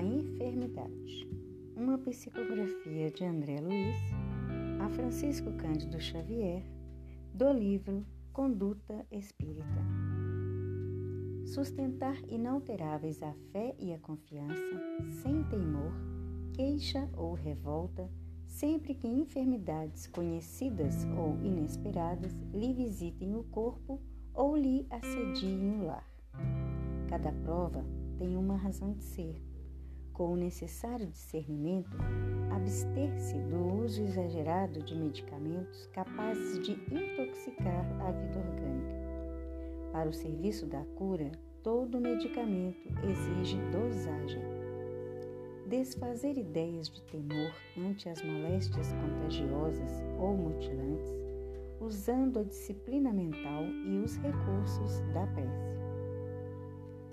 enfermidade. Uma psicografia de André Luiz, a Francisco Cândido Xavier, do livro Conduta Espírita. Sustentar inalteráveis a fé e a confiança, sem temor, queixa ou revolta, sempre que enfermidades conhecidas ou inesperadas lhe visitem o corpo ou lhe assediem o lar. Cada prova tem uma razão de ser. Com o necessário discernimento, abster-se do uso exagerado de medicamentos capazes de intoxicar a vida orgânica. Para o serviço da cura, todo medicamento exige dosagem. Desfazer ideias de temor ante as moléstias contagiosas ou mutilantes, usando a disciplina mental e os recursos da prece.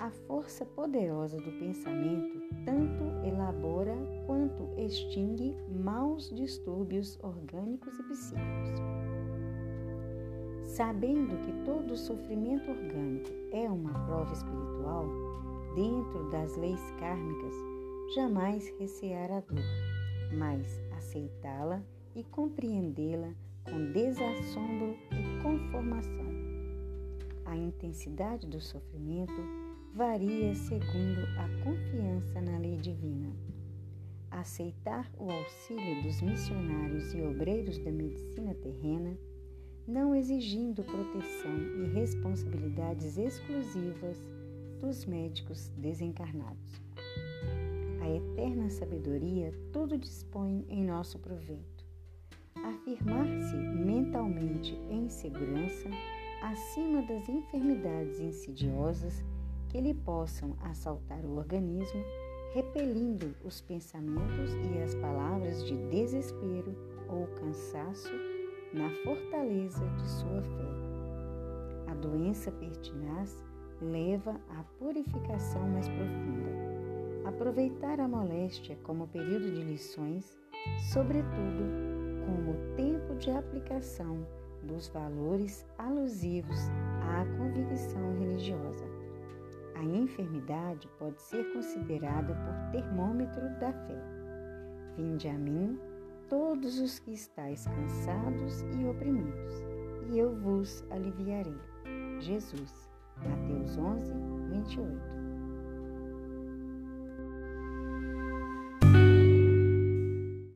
A força poderosa do pensamento tanto elabora quanto extingue maus distúrbios orgânicos e psíquicos. Sabendo que todo sofrimento orgânico é uma prova espiritual, dentro das leis kármicas, jamais recear a dor, mas aceitá-la e compreendê-la com desassombro e conformação. A intensidade do sofrimento varia segundo a confiança na lei divina. Aceitar o auxílio dos missionários e obreiros da medicina terrena, não exigindo proteção e responsabilidades exclusivas dos médicos desencarnados. A eterna sabedoria tudo dispõe em nosso proveito. Afirmar-se mentalmente em segurança acima das enfermidades insidiosas que lhe possam assaltar o organismo, repelindo os pensamentos e as palavras de desespero ou cansaço na fortaleza de sua fé. A doença pertinaz leva à purificação mais profunda. Aproveitar a moléstia como período de lições, sobretudo como tempo de aplicação dos valores alusivos à convicção religiosa. A enfermidade pode ser considerada por termômetro da fé. Vinde a mim, todos os que estáis cansados e oprimidos, e eu vos aliviarei. Jesus, Mateus 11, 28.